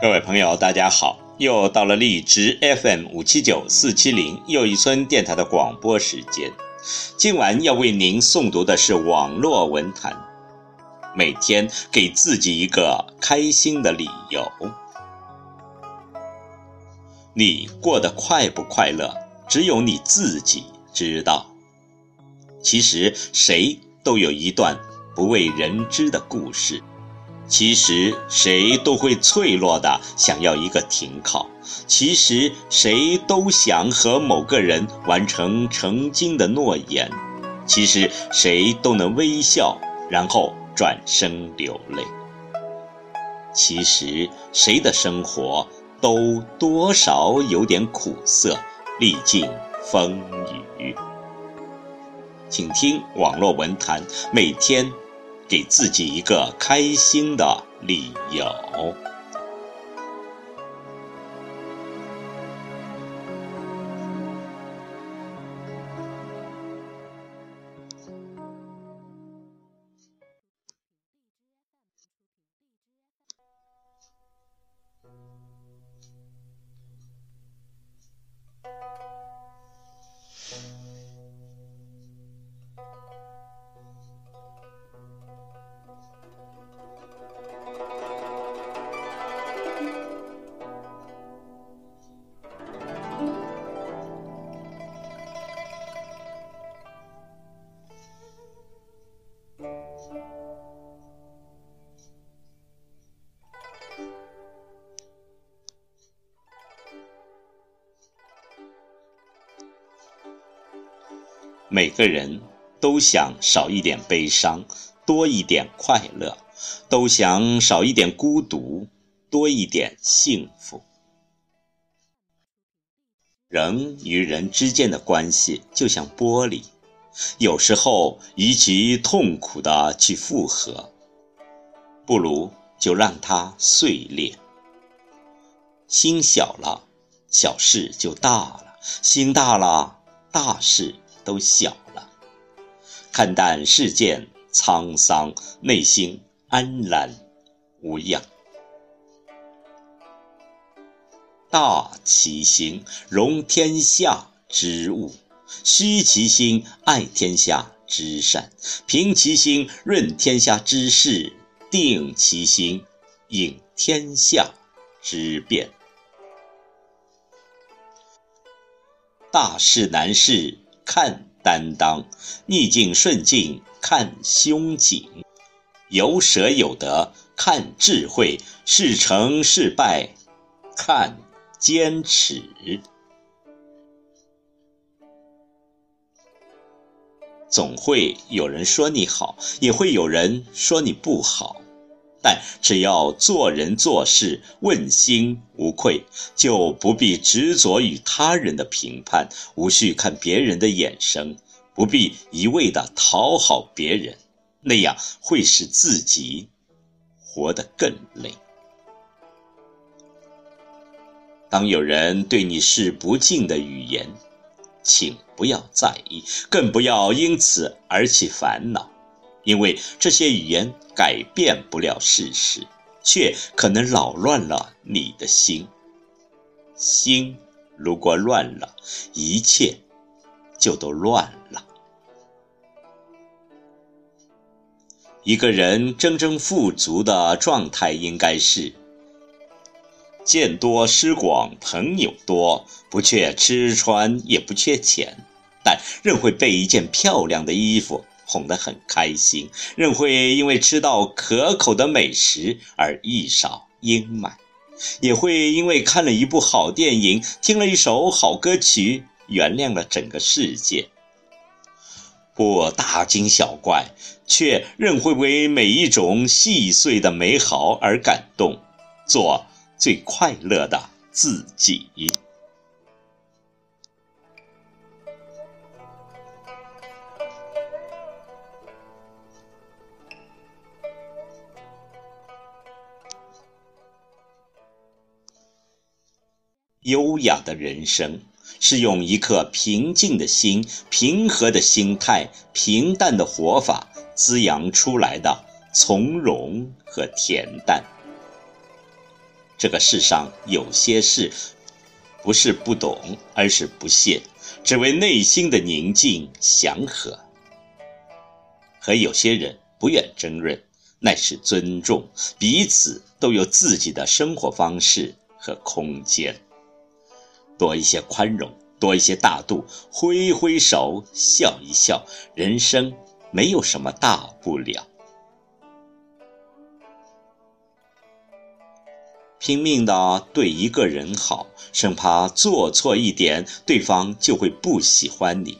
各位朋友，大家好！又到了荔枝 FM 五七九四七零又一村电台的广播时间。今晚要为您诵读的是网络文坛。每天给自己一个开心的理由。你过得快不快乐，只有你自己知道。其实谁都有一段不为人知的故事。其实谁都会脆弱的想要一个停靠，其实谁都想和某个人完成曾经的诺言，其实谁都能微笑，然后转身流泪。其实谁的生活都多少有点苦涩，历尽风雨。请听网络文坛，每天。给自己一个开心的理由。每个人都想少一点悲伤，多一点快乐；都想少一点孤独，多一点幸福。人与人之间的关系就像玻璃，有时候与其痛苦的去复合，不如就让它碎裂。心小了，小事就大了；心大了，大事。都小了，看淡世间沧桑，内心安然无恙。大其心，容天下之物；虚其心，爱天下之善；平其心，润天下之事；定其心，应天下之变。大事难事。看担当，逆境顺境看胸襟，有舍有得看智慧，是成是败看坚持。总会有人说你好，也会有人说你不好。但只要做人做事问心无愧，就不必执着于他人的评判，无需看别人的眼神，不必一味的讨好别人，那样会使自己活得更累。当有人对你是不敬的语言，请不要在意，更不要因此而起烦恼。因为这些语言改变不了事实，却可能扰乱了你的心。心如果乱了，一切就都乱了。一个人真正富足的状态，应该是见多识广，朋友多，不缺吃穿，也不缺钱，但仍会被一件漂亮的衣服。哄得很开心，任会因为吃到可口的美食而一扫阴霾，也会因为看了一部好电影、听了一首好歌曲，原谅了整个世界。不大惊小怪，却仍会为每一种细碎的美好而感动，做最快乐的自己。优雅的人生，是用一颗平静的心、平和的心态、平淡的活法滋养出来的从容和恬淡。这个世上有些事，不是不懂，而是不屑，只为内心的宁静祥和。和有些人不愿争论，乃是尊重彼此，都有自己的生活方式和空间。多一些宽容，多一些大度，挥挥手，笑一笑，人生没有什么大不了。拼命的对一个人好，生怕做错一点，对方就会不喜欢你，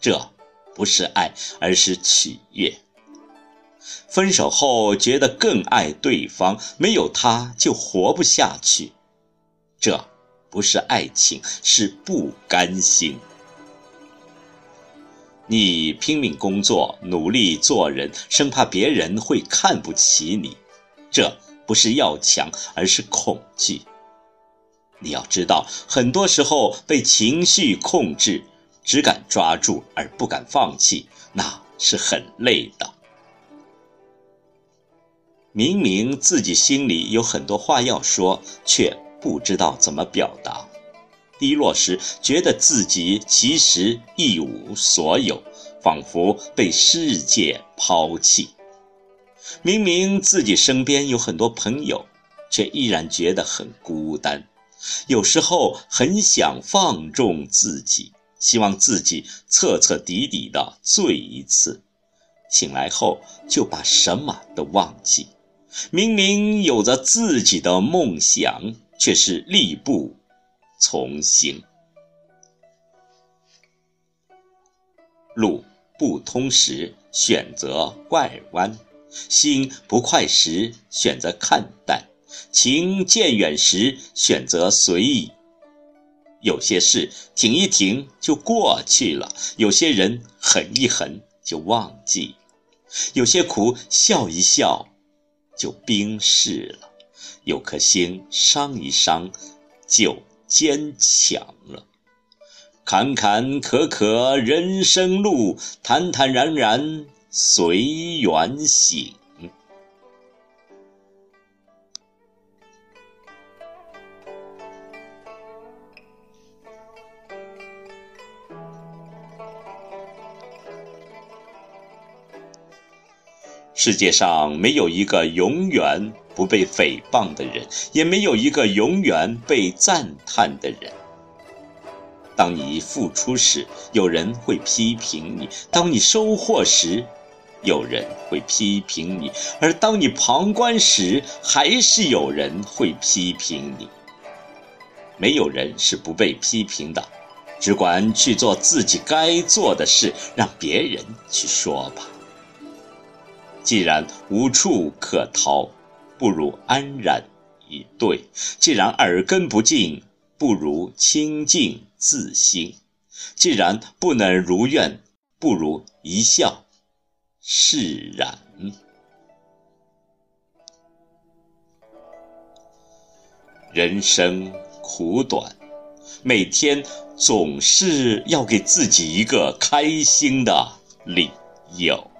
这。不是爱，而是取悦。分手后觉得更爱对方，没有他就活不下去。这不是爱情，是不甘心。你拼命工作，努力做人，生怕别人会看不起你。这不是要强，而是恐惧。你要知道，很多时候被情绪控制。只敢抓住而不敢放弃，那是很累的。明明自己心里有很多话要说，却不知道怎么表达。低落时，觉得自己其实一无所有，仿佛被世界抛弃。明明自己身边有很多朋友，却依然觉得很孤单。有时候很想放纵自己。希望自己彻彻底底的醉一次，醒来后就把什么都忘记。明明有着自己的梦想，却是力不从心。路不通时选择拐弯，心不快时选择看淡，情渐远时选择随意。有些事停一停就过去了，有些人狠一狠就忘记，有些苦笑一笑就冰释了，有颗心伤一伤就坚强了。坎坎坷坷人生路，坦坦然然随缘行。世界上没有一个永远不被诽谤的人，也没有一个永远被赞叹的人。当你付出时，有人会批评你；当你收获时，有人会批评你；而当你旁观时，还是有人会批评你。没有人是不被批评的，只管去做自己该做的事，让别人去说吧。既然无处可逃，不如安然以对；既然耳根不净，不如清净自心；既然不能如愿，不如一笑释然。人生苦短，每天总是要给自己一个开心的理由。